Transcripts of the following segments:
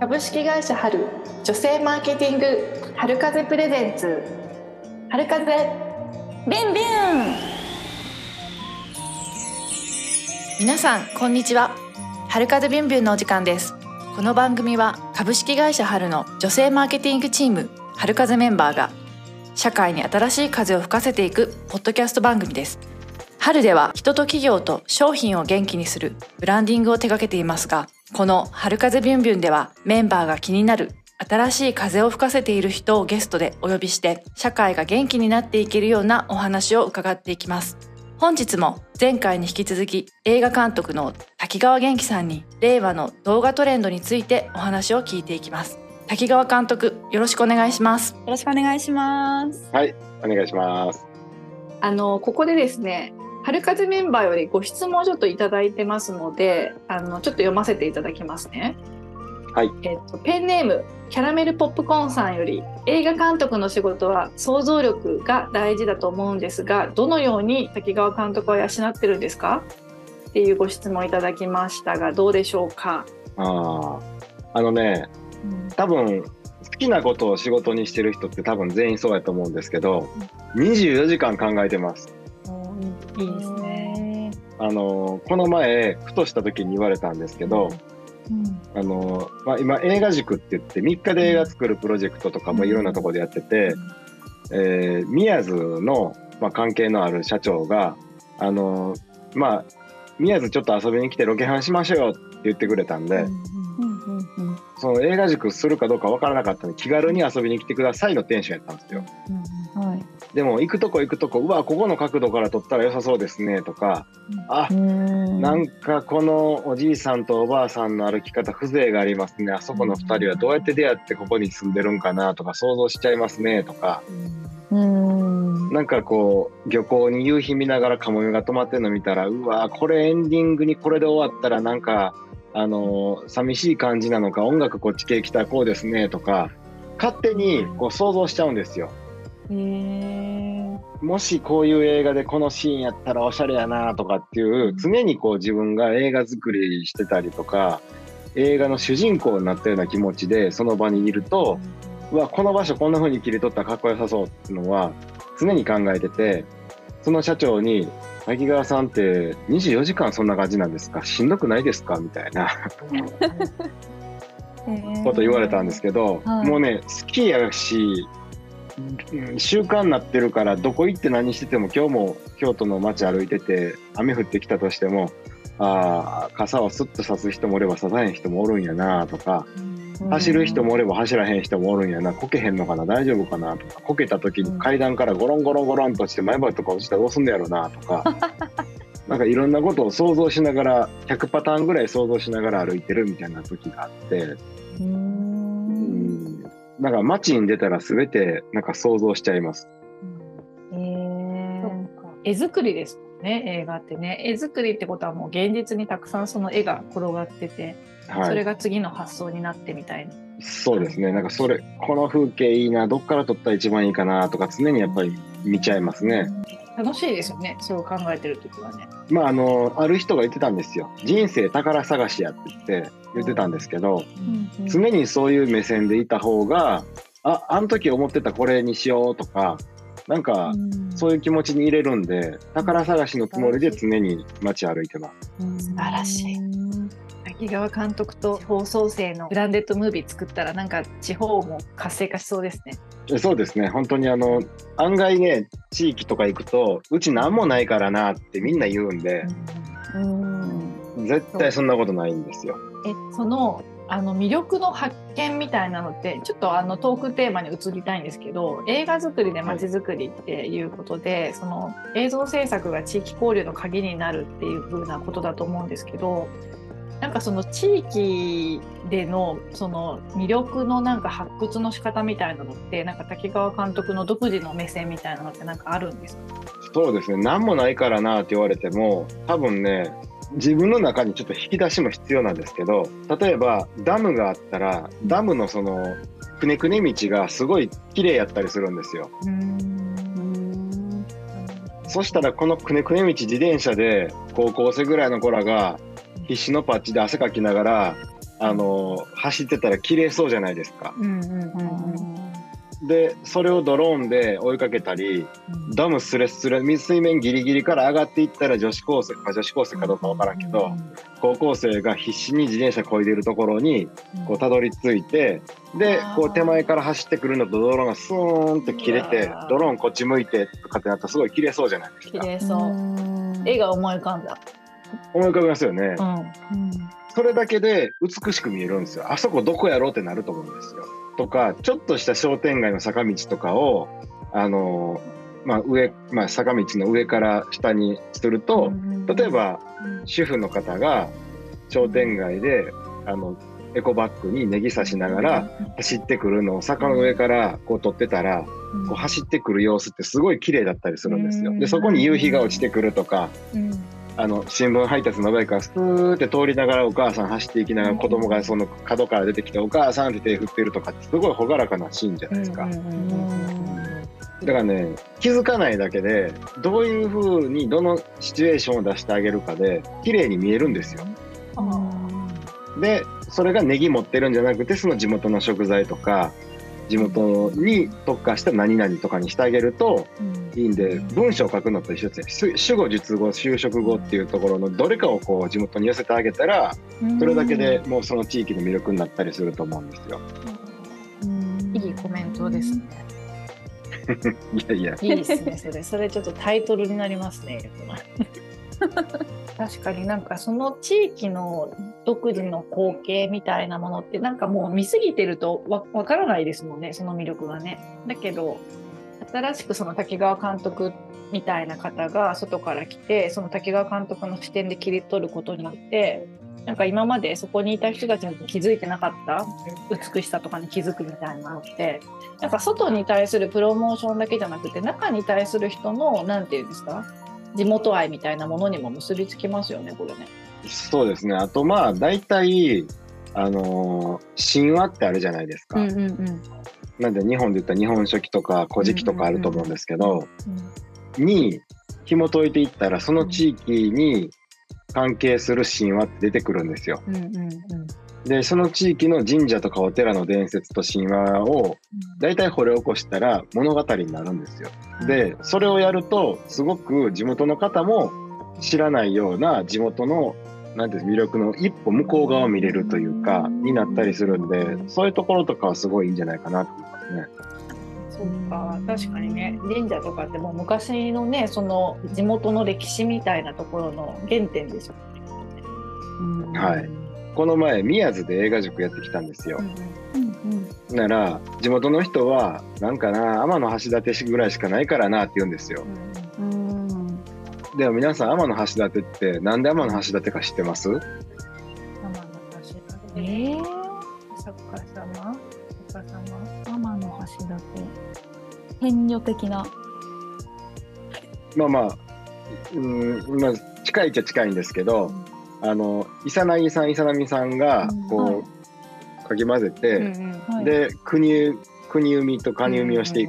株式会社春女性マーケティング春風プレゼンツ。春風。ビンビン。皆さんこんにちは。春風ビュンビュンのお時間です。この番組は株式会社春の女性マーケティングチーム春風メンバーが社会に新しい風を吹かせていくポッドキャスト番組です春では人と企業と商品を元気にするブランディングを手掛けていますがこの春風ビュンビュンではメンバーが気になる新しい風を吹かせている人をゲストでお呼びして社会が元気になっていけるようなお話を伺っていきます。本日も前回に引き続き映画監督の滝川元気さんに令和の動画トレンドについてお話を聞いていきます。滝川監督よろしくお願いします。よろしくお願いします。はいお願いします。あのここでですね春風メンバーよりご質問をちょっといただいてますのであのちょっと読ませていただきますね。はい、えっと、ペンネームキャラメルポップコーンさんより映画監督の仕事は想像力が大事だと思うんですがどのように滝川監督は養ってるんですか？っていうご質問いただきましたがどうでしょうか？ああのね、多分好きなことを仕事にしてる人って多分全員そうやと思うんですけど、24時間考えてます。いいですね。あのこの前ふとした時に言われたんですけど、うん、あのまあ、今映画塾って言って3日で映画作るプロジェクトとかもいろんなところでやってて、うん、えー、宮津の、まあ、関係のある社長があのまあ宮津ちょっと遊びに来てロケハンしましょうよって言ってくれたんで、うん、その映画塾するかどうか分からなかったんで気軽に遊びに来てくださいのテンションやったんですよ。はいでも行くとこ行くとこうわここの角度から撮ったら良さそうですねとか、あなんかこのおじいさんとおばあさんの歩き方風情がありますねあそこの2人はどうやって出会ってここに住んでるんかなとか想像しちゃいますねとか。うんなんかこう漁港に夕日見ながらカモメが止まってるの見たらうわこれエンディングにこれで終わったらなんかあの寂しい感じなのか音楽こっち系来たらこうですねとか勝手にこう想像しちゃうんですよ。もしこういう映画でこのシーンやったらおしゃれやなとかっていう常にこう自分が映画作りしてたりとか映画の主人公になったような気持ちでその場にいるとうわこの場所こんな風に切り取ったらかっこよさそうっていうのは常に考えててその社長に「滝川さんって24時間そんな感じなんですか？しんどくないですか?」みたいな。こと言われたんですけど、もうね好きやし習慣になってるからどこ行って何してても今日も京都の街歩いてて雨降ってきたとしてもああ傘をスッと差す人もおれば差さへん人もおるんやなとか、走る人もおれば走らへん人もおるんやなこけへんのかな大丈夫かなとかこけた時に階段からゴロンゴロンゴロンとして前歯とか落ちたらどうすんのやろなとかなんかいろんなことを想像しながら100パターンぐらい想像しながら歩いてるみたいな時があって。なんか街に出たら全てなんか想像しちゃいます。うん、えー、絵作りですね映画ってね。絵作りってことはもう現実にたくさんその絵が転がってて、はい、それが次の発想になってみたいな。そうですね。なんかそれこの風景いいなどっから撮ったら一番いいかなとか常にやっぱり見ちゃいますね。楽しいですよね。そう考えてる時はね。まああのある人が言ってたんですよ。人生宝探しやって言って言ってたんですけど、うんうん、常にそういう目線でいた方がああの時思ってたこれにしようとかなんかそういう気持ちに入れるんで宝探しのつもりで常に街歩いてます。素晴らしい滝川監督と放送生のブランデッドムービー作ったらなんか地方も活性化しそうですね。そうですね本当にあの案外ね地域とか行くとうち何もないからなってみんな言うんで、うん、絶対そんなことないんですよ。えそのあの魅力の発見みたいなのってちょっとあのトークテーマに移りたいんですけど映画作りでまちづくりっていうことで、はい、その映像制作が地域交流の鍵になるっていう風なことだと思うんですけどなんかその地域でのその魅力のなんか発掘の仕方みたいなのってなんか滝川監督の独自の目線みたいなのってなんかあるんですか？そうですね。何もないからなって言われても多分ね自分の中にちょっと引き出しも必要なんですけど例えばダムがあったらダムのそのくねくね道がすごい綺麗やったりするんですよ。そしたらこのくねくね道自転車で高校生ぐらいの子らが必死のパッチで汗かきながらあの走ってたら綺麗そうじゃないですか。うんうんうんうんでそれをドローンで追いかけたり、うん、ダムスレスレ水面ギリギリから上がっていったら女子高生か女子高生かどうか分からんけど、うん、高校生が必死に自転車こいでいるところにこうたどり着いて、でこう手前から走ってくるのとドローンがスーンって切れてドローンこっち向いてとかってなったらすごい綺麗そうじゃないですか。綺麗そう。絵が思い浮かんだ思い浮かびますよね、うん、それだけで美しく見えるんですよ。あそこどこやろうってなると思うんですよ。とかちょっとした商店街の坂道とかをあのまあ上、まあ、坂道の上から下にすると例えば主婦の方が商店街であのエコバッグにネギ刺しながら走ってくるのを坂の上からこう撮ってたら、こう走ってくる様子ってすごい綺麗だったりするんですよ。でそこに夕日が落ちてくるとか、あの新聞配達の上からスーって通りながらお母さん走っていきながら子供がその角から出てきて「お母さん」って手振ってるとかってすごい朗らかなシーンじゃないですか。だからね気づかないだけでどういうふうにどのシチュエーションを出してあげるかで綺麗に見えるんですよ。でそれがネギ持ってるんじゃなくてその地元の食材とか地元に特化した何々とかにしてあげるといいんで、文章を書くのと一緒ですね主語述語就職語っていうところのどれかをこう地元に寄せてあげたらそれだけでもうその地域の魅力になったりすると思うんですよ。いいコメントですね。いやいや。いいですね。それ、それちょっとタイトルになりますね。確かになんかその地域の独自の光景みたいなものってなんかもう見すぎてるとわ分からないですもんねその魅力がね。だけど新しくその滝川監督みたいな方が外から来てその滝川監督の視点で切り取ることによってなんか今までそこにいた人たちに気づいてなかった美しさとかに気づくみたいなのってなんか外に対するプロモーションだけじゃなくて中に対する人の何て言うんですか地元愛みたいなものにも結びつきますよね、これね。そうですね。あとまあ、大体、あのー、神話ってあるじゃないですか。うんうんうん、なんで日本で言ったら日本書紀とか古事記とかあると思うんですけど、に紐解いていったらその地域に関係する神話って出てくるんですよ。うんうんうんでその地域の神社とかお寺の伝説と神話を大体掘り起こしたら物語になるんですよ。でそれをやるとすごく地元の方も知らないような地元のなんて魅力の一歩向こう側を見れるというかになったりするんでそういうところとかはすごいいいんじゃないかなと思いますね。そうか確かにね神社とかってもう昔のねその地元の歴史みたいなところの原点ですよね。はいこの前宮津で映画塾やってきたんですよ。うん、なら地元の人はなんかな天橋立ぐらいしかないからなって言うんですよ。うん、でも皆さん天橋立ってなんで天橋立か知ってます？天橋立。えー、作家様？作家様？天橋立。天女的な。まあまあうんまあ近いっちゃ近いんですけど、うんあのイサナギさんイサナミさんがこう、かき混ぜて、で国国生みとカニ生みをしてい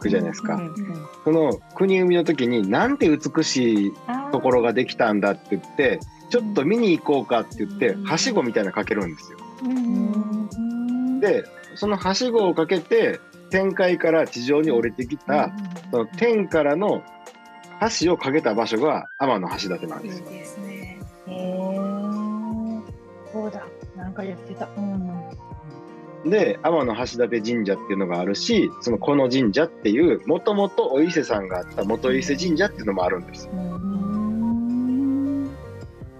くじゃないですか。その国生みの時になんて美しいところができたんだって言ってちょっと見に行こうかって言ってはしごみたいなのかけるんですよ。でそのはしごをかけて天界から地上に降りてきたその天からの橋をかけた場所が天橋立なんですよ。いいそうだなんか言ってた。うんで天橋立神社っていうのがあるしそのこの神社っていうもともとお伊勢さんがあった元伊勢神社っていうのもあるんです。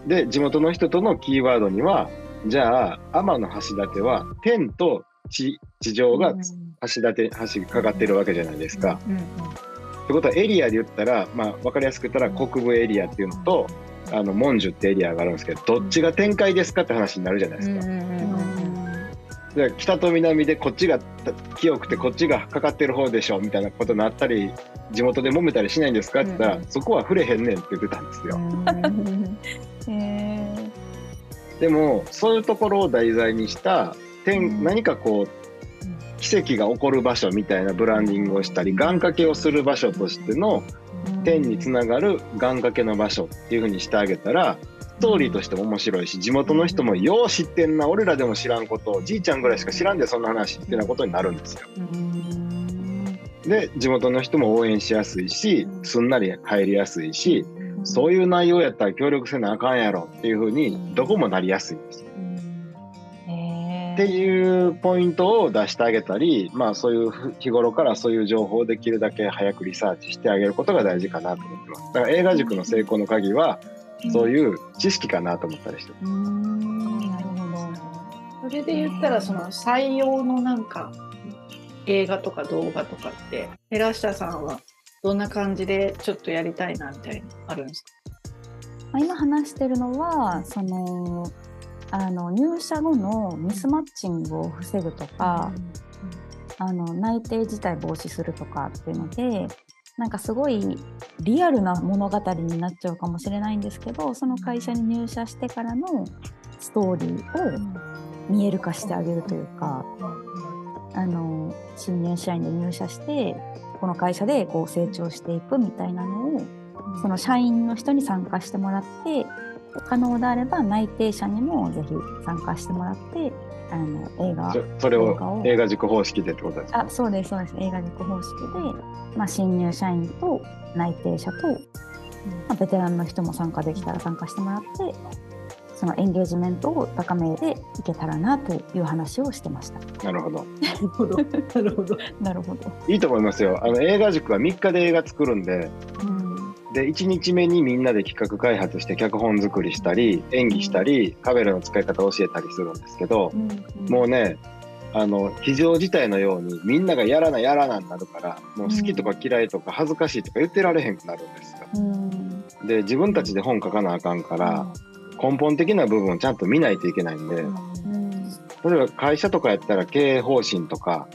で地元の人とのキーワードにはじゃあ天橋立は天と地地上が橋立橋かかってるわけじゃないですか。ってことはエリアで言ったら、まあ、分かりやすく言ったら国部エリアっていうのとあのモンジュってエリアがあるんですけどどっちが展開ですかって話になるじゃないですか。で北と南でこっちが清くてこっちがかかってる方でしょみたいなことになったり地元で揉めたりしないんですかって言ったら、うん、そこは触れへんねんって言ってたんですよ。でもそういうところを題材にした天何かこう奇跡が起こる場所みたいなブランディングをしたり願掛けをする場所としての天につながる願掛けの場所っていうふうにしてあげたらストーリーとしても面白いし地元の人もよう知ってんな俺らでも知らんことをじいちゃんぐらいしか知らんでそんな話ってなことになるんですよ。で地元の人も応援しやすいしすんなり入りやすいしそういう内容やったら協力せなあかんやろっていうふうにどこもなりやすいんですよ。っていうポイントを出してあげたり、まあ、そういう日頃からそういう情報をできるだけ早くリサーチしてあげることが大事かなと思ってます。だから映画塾の成功の鍵は、そういう知識かなと思ったりしてます。なるほど。それで言ったら、その採用のなんか、映画とか動画とかって、寺下さんはどんな感じでちょっとやりたいなみたいなあるんですか？今話してるのはそのあの入社後のミスマッチングを防ぐとか、うん、あの内定自体防止するとかっていうのでなんかすごいリアルな物語になっちゃうかもしれないんですけどその会社に入社してからのストーリーを見える化してあげるというか、あの新入社員で入社してこの会社でこう成長していくみたいなのをその社員の人に参加してもらって可能であれば内定者にもぜひ参加してもらってあの映画それを映画塾方式でってことですか？あそうですそうです映画塾方式で、まあ、新入社員と内定者と、まあ、ベテランの人も参加できたら参加してもらってそのエンゲージメントを高めていけたらなという話をしてました。なるほど。なるほど。なるほど。なるほど。いいと思いますよ。あの映画塾は3日で映画作るんで、うん、で1日目にみんなで企画開発して脚本作りしたり演技したり、カメラの使い方を教えたりするんですけど、もうねあの非常事態のようにみんながやらなやらなになるからもう好きとか嫌いとか恥ずかしいとか言ってられへんくなるんですよ。で自分たちで本書かなあかんから、根本的な部分をちゃんと見ないといけないんで、例えば会社とかやったら経営方針とか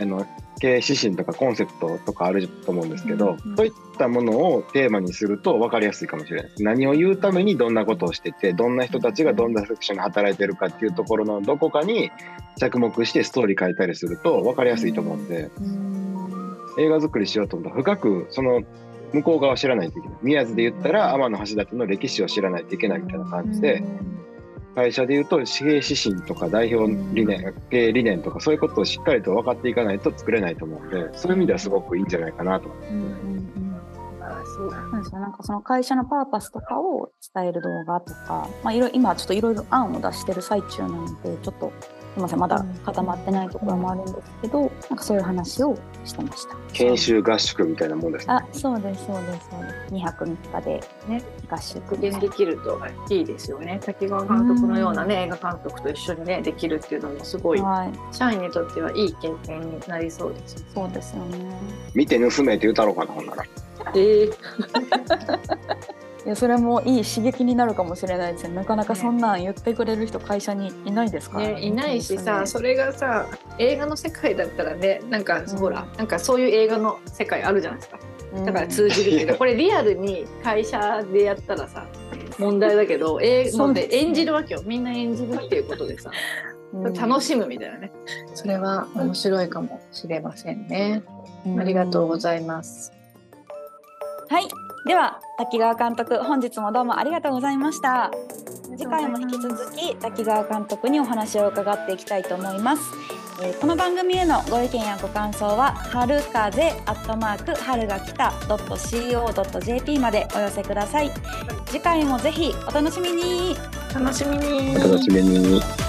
あの経営指針とかコンセプトとかあると思うんですけど、うんうん、そういったものをテーマにすると分かりやすいかもしれないです。何を言うためにどんなことをしててどんな人たちがどんなセクションで働いてるかっていうところのどこかに着目してストーリー書いたりすると分かりやすいと思うんで、うん、映画作りしようと思ったら深くその向こう側を知らないといけない宮津で言ったら天橋立の歴史を知らないといけないみたいな感じで。会社でいうと経営指針とか代表理念、経営理念とかそういうことをしっかりと分かっていかないと作れないと思うのでそういう意味ではすごくいいんじゃないかなと思います。うんうんうんそうなんですよなんかその会社のパーパスとかを伝える動画とか、まあ、いろ今ちょっといろいろ案を出している最中なのでちょっとすみませんまだ固まってないところもあるんですけど、なんかそういう話をしてました。研修合宿みたいなもんです、ね、あそうですそうですそうです。2泊3日でね合宿で。できるといいですよね。滝川監督のようなね映画監督と一緒にねできるっていうのもすごい、はい、社員にとってはいい経験になりそうです。そうですよね。見て盗めって言うたろうかなほんなら。えー いやそれもいい刺激になるかもしれないですね。なかなかそんなん言ってくれる人会社にいないですから。ね、ね、いないしさそれがさ映画の世界だったらねなんか、うん、ほらなんかそういう映画の世界あるじゃないですか。だから通じるけど、うん、これリアルに会社でやったらさ問題だけど 映画で演じるわけよ。みんな演じるっていうことでさ、うん、楽しむみたいなね。それは面白いかもしれませんね、ありがとうございます。はいでは滝川監督本日もどうもありがとうございました。次回も引き続き滝川監督にお話を伺っていきたいと思います、えー、この番組へのご意見やご感想は春風アットマーク春が来た .co.jp までお寄せください。次回もぜひお楽しみに。楽しみに。お楽しみに